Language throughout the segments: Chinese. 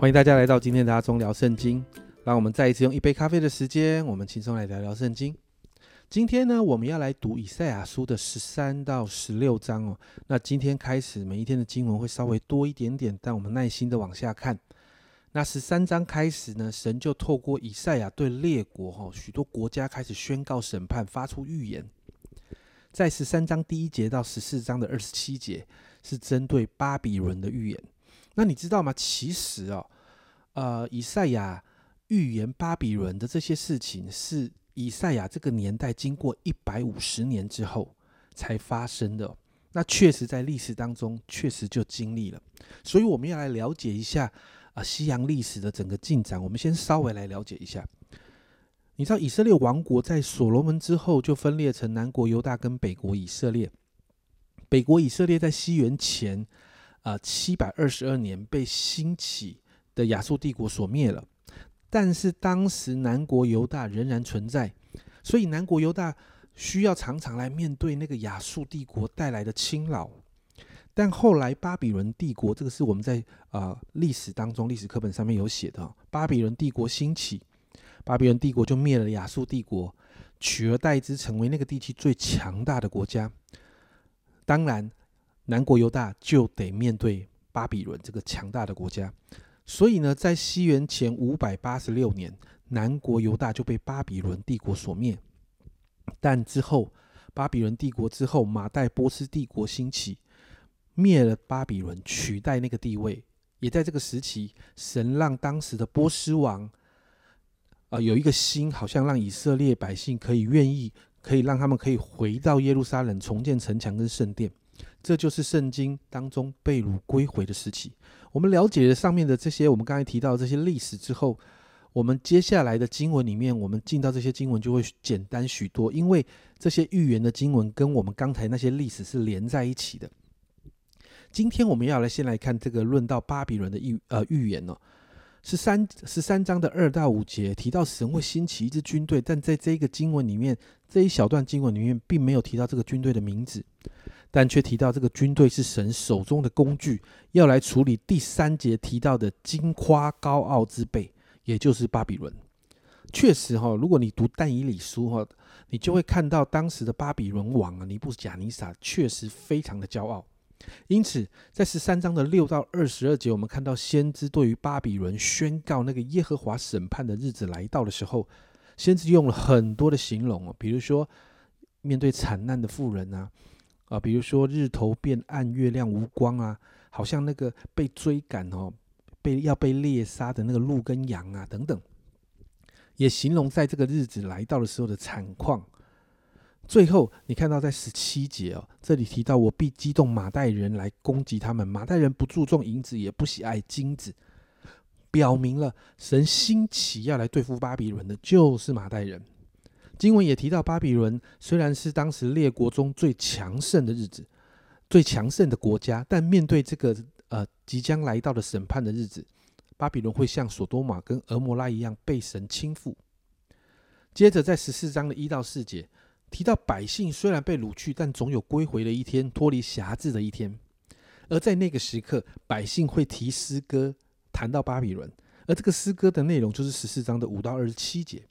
欢迎大家来到今天的阿忠聊圣经。让我们再一次用一杯咖啡的时间，我们轻松来聊聊圣经。今天呢，我们要来读以赛亚书的十三到十六章哦。那今天开始，每一天的经文会稍微多一点点，但我们耐心的往下看。那十三章开始呢，神就透过以赛亚对列国哈许多国家开始宣告审判，发出预言。在十三章第一节到十四章的二十七节，是针对巴比伦的预言。那你知道吗？其实哦，呃，以赛亚预言巴比伦的这些事情，是以赛亚这个年代经过一百五十年之后才发生的。那确实在历史当中，确实就经历了。所以我们要来了解一下啊，西洋历史的整个进展。我们先稍微来了解一下。你知道以色列王国在所罗门之后就分裂成南国犹大跟北国以色列。北国以色列在西元前。啊，七百二十二年被兴起的亚述帝国所灭了，但是当时南国犹大仍然存在，所以南国犹大需要常常来面对那个亚述帝国带来的侵扰。但后来巴比伦帝国，这个是我们在啊历史当中历史课本上面有写的，巴比伦帝国兴起，巴比伦帝国就灭了亚述帝国，取而代之成为那个地区最强大的国家。当然。南国犹大就得面对巴比伦这个强大的国家，所以呢，在西元前五百八十六年，南国犹大就被巴比伦帝国所灭。但之后，巴比伦帝国之后，马代波斯帝国兴起，灭了巴比伦，取代那个地位。也在这个时期，神让当时的波斯王，啊，有一个心，好像让以色列百姓可以愿意，可以让他们可以回到耶路撒冷，重建城墙跟圣殿。这就是圣经当中被掳归回的时期。我们了解了上面的这些，我们刚才提到这些历史之后，我们接下来的经文里面，我们进到这些经文就会简单许多，因为这些预言的经文跟我们刚才那些历史是连在一起的。今天我们要来先来看这个论到巴比伦的预呃预言哦，十三十三章的二到五节提到神会兴起一支军队，但在这个经文里面这一小段经文里面并没有提到这个军队的名字。但却提到这个军队是神手中的工具，要来处理第三节提到的金夸高傲之辈，也就是巴比伦。确实哈，如果你读但以理书哈，你就会看到当时的巴比伦王啊尼布贾尼撒确实非常的骄傲。因此，在十三章的六到二十二节，我们看到先知对于巴比伦宣告那个耶和华审判的日子来到的时候，先知用了很多的形容哦，比如说面对惨难的妇人啊。啊，比如说日头变暗，月亮无光啊，好像那个被追赶哦，被要被猎杀的那个鹿跟羊啊等等，也形容在这个日子来到的时候的惨况。最后，你看到在十七节哦，这里提到我必激动马代人来攻击他们。马代人不注重银子，也不喜爱金子，表明了神兴起要来对付巴比伦的，就是马代人。经文也提到，巴比伦虽然是当时列国中最强盛的日子，最强盛的国家，但面对这个呃即将来到的审判的日子，巴比伦会像索多玛跟俄摩拉一样被神倾覆。接着在十四章的一到四节提到，百姓虽然被掳去，但总有归回的一天，脱离辖制的一天。而在那个时刻，百姓会提诗歌谈到巴比伦，而这个诗歌的内容就是十四章的五到二十七节。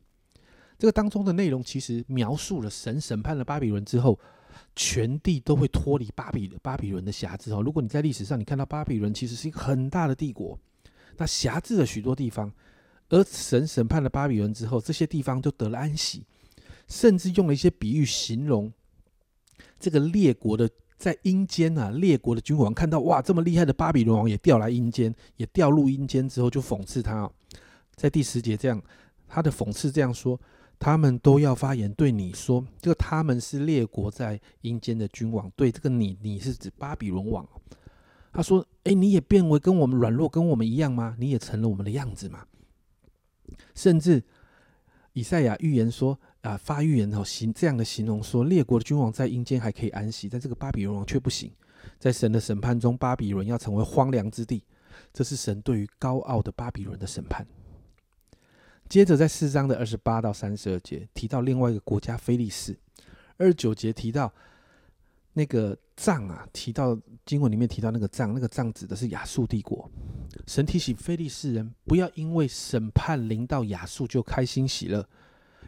这个当中的内容其实描述了神审判了巴比伦之后，全地都会脱离巴比巴比伦的辖制哦。如果你在历史上你看到巴比伦其实是一个很大的帝国，那辖制了许多地方，而神审判了巴比伦之后，这些地方就得了安息，甚至用了一些比喻形容这个列国的在阴间啊，列国的君王看到哇这么厉害的巴比伦王也掉来阴间，也掉入阴间之后就讽刺他，在第十节这样他的讽刺这样说。他们都要发言对你说，这个他们是列国在阴间的君王，对这个你，你是指巴比伦王。他说：“哎，你也变为跟我们软弱，跟我们一样吗？你也成了我们的样子吗？”甚至以赛亚预言说：“啊，发预言哦，形这样的形容说，列国的君王在阴间还可以安息，但这个巴比伦王却不行，在神的审判中，巴比伦要成为荒凉之地。这是神对于高傲的巴比伦的审判。”接着，在四章的二十八到三十二节提到另外一个国家菲利士，二十九节提到那个藏啊，提到经文里面提到那个藏，那个藏指的是亚述帝国。神提醒菲利士人，不要因为审判临到亚述就开心喜乐，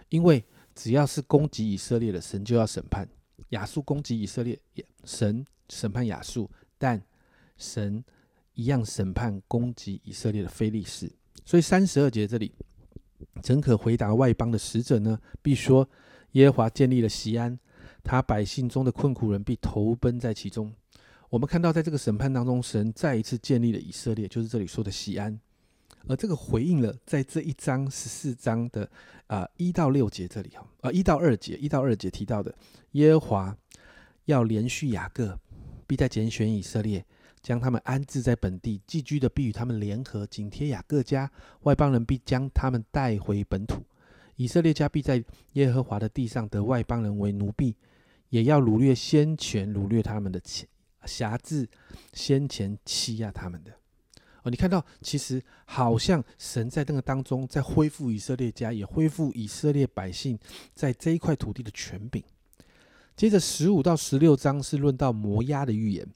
因为只要是攻击以色列的，神就要审判。亚述攻击以色列，神审判亚述，但神一样审判攻击以色列的菲利士。所以三十二节这里，怎可回答外邦的使者呢？必说耶和华建立了西安。他百姓中的困苦人必投奔在其中。我们看到，在这个审判当中，神再一次建立了以色列，就是这里说的西安。而这个回应了在这一章十四章的啊一到六节这里哈啊一到二节一到二节提到的耶和华要连续雅各，必在拣选以色列，将他们安置在本地寄居的，必与他们联合，紧贴雅各家；外邦人必将他们带回本土。以色列家必在耶和华的地上得外邦人为奴婢。也要掳掠先前掳掠他们的钱，辖制先前欺压他们的。哦，你看到，其实好像神在那个当中，在恢复以色列家，也恢复以色列百姓在这一块土地的权柄。接着十五到十六章是论到摩押的预言，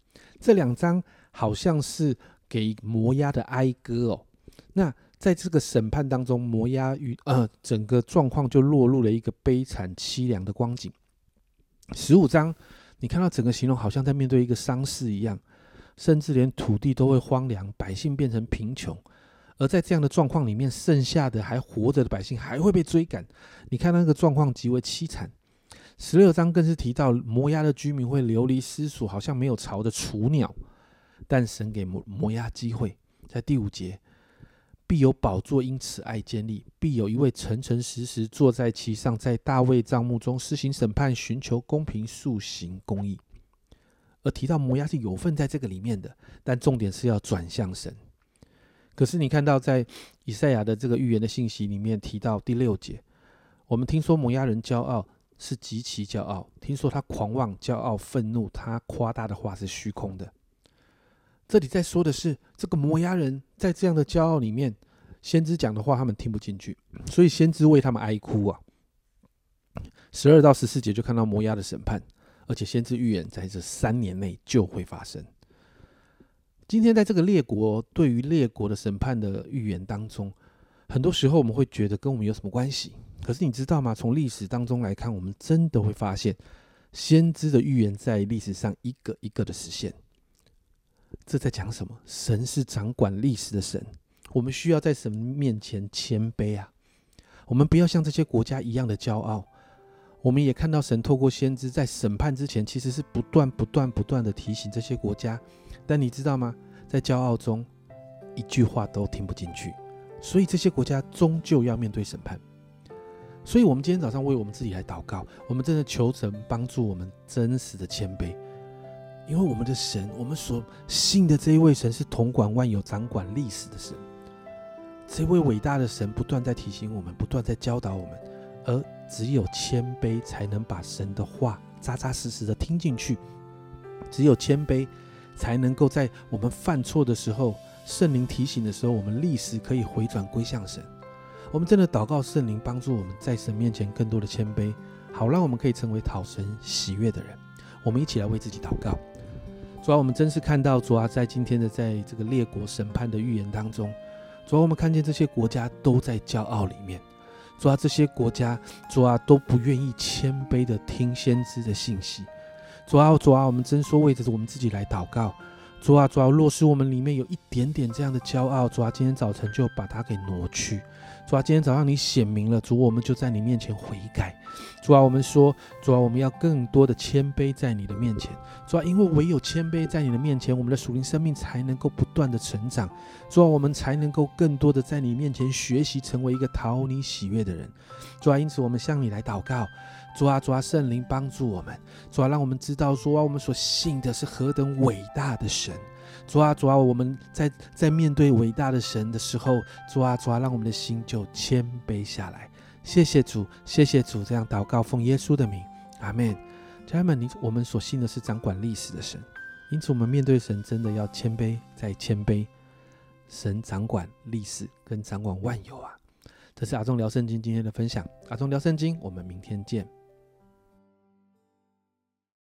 这两章好像是给摩押的哀歌哦。那在这个审判当中，摩押与呃整个状况就落入了一个悲惨凄凉的光景。十五章，你看到整个形容好像在面对一个丧事一样，甚至连土地都会荒凉，百姓变成贫穷。而在这样的状况里面，剩下的还活着的百姓还会被追赶。你看那个状况极为凄惨。十六章更是提到摩押的居民会流离失所，好像没有巢的雏鸟。但神给摩摩押机会，在第五节。必有宝座因此爱建立，必有一位诚诚实实坐在其上，在大卫帐幕中施行审判，寻求公平，塑行公义。而提到摩押是有份在这个里面的，但重点是要转向神。可是你看到在以赛亚的这个预言的信息里面提到第六节，我们听说摩押人骄傲是极其骄傲，听说他狂妄、骄傲、愤怒，他夸大的话是虚空的。这里在说的是，这个摩押人在这样的骄傲里面，先知讲的话他们听不进去，所以先知为他们哀哭啊。十二到十四节就看到摩押的审判，而且先知预言在这三年内就会发生。今天在这个列国对于列国的审判的预言当中，很多时候我们会觉得跟我们有什么关系？可是你知道吗？从历史当中来看，我们真的会发现，先知的预言在历史上一个一个的实现。这在讲什么？神是掌管历史的神，我们需要在神面前谦卑啊！我们不要像这些国家一样的骄傲。我们也看到神透过先知在审判之前，其实是不断、不断、不断的提醒这些国家。但你知道吗？在骄傲中，一句话都听不进去，所以这些国家终究要面对审判。所以，我们今天早上为我们自己来祷告，我们真的求神帮助我们真实的谦卑。因为我们的神，我们所信的这一位神是统管万有、掌管历史的神。这位伟大的神不断在提醒我们，不断在教导我们，而只有谦卑才能把神的话扎扎实实的听进去。只有谦卑，才能够在我们犯错的时候，圣灵提醒的时候，我们立时可以回转归向神。我们真的祷告圣灵帮助我们在神面前更多的谦卑，好让我们可以成为讨神喜悦的人。我们一起来为自己祷告。主要我们真是看到主啊，在今天的在这个列国审判的预言当中，主要我们看见这些国家都在骄傲里面，主啊，这些国家主啊都不愿意谦卑的听先知的信息，主啊主啊，我们真说为着我们自己来祷告，主啊主啊，若是我们里面有一点点这样的骄傲，主啊，今天早晨就把它给挪去。主啊，今天早上你显明了，主，我们就在你面前悔改。主啊，我们说，主啊，我们要更多的谦卑在你的面前。主啊，因为唯有谦卑在你的面前，我们的属灵生命才能够不断的成长。主啊，我们才能够更多的在你面前学习，成为一个讨你喜悦的人。主啊，因此我们向你来祷告。主啊，主啊，圣灵帮助我们。主啊，让我们知道主啊，我们所信的是何等伟大的神。主啊，主啊，我们在在面对伟大的神的时候，主啊，主啊，让我们的心就谦卑下来。谢谢主，谢谢主，这样祷告，奉耶稣的名，阿门。家人们，你我们所信的是掌管历史的神，因此我们面对神真的要谦卑再谦卑。神掌管历史跟掌管万有啊！这是阿忠聊圣经今天的分享，阿忠聊圣经，我们明天见。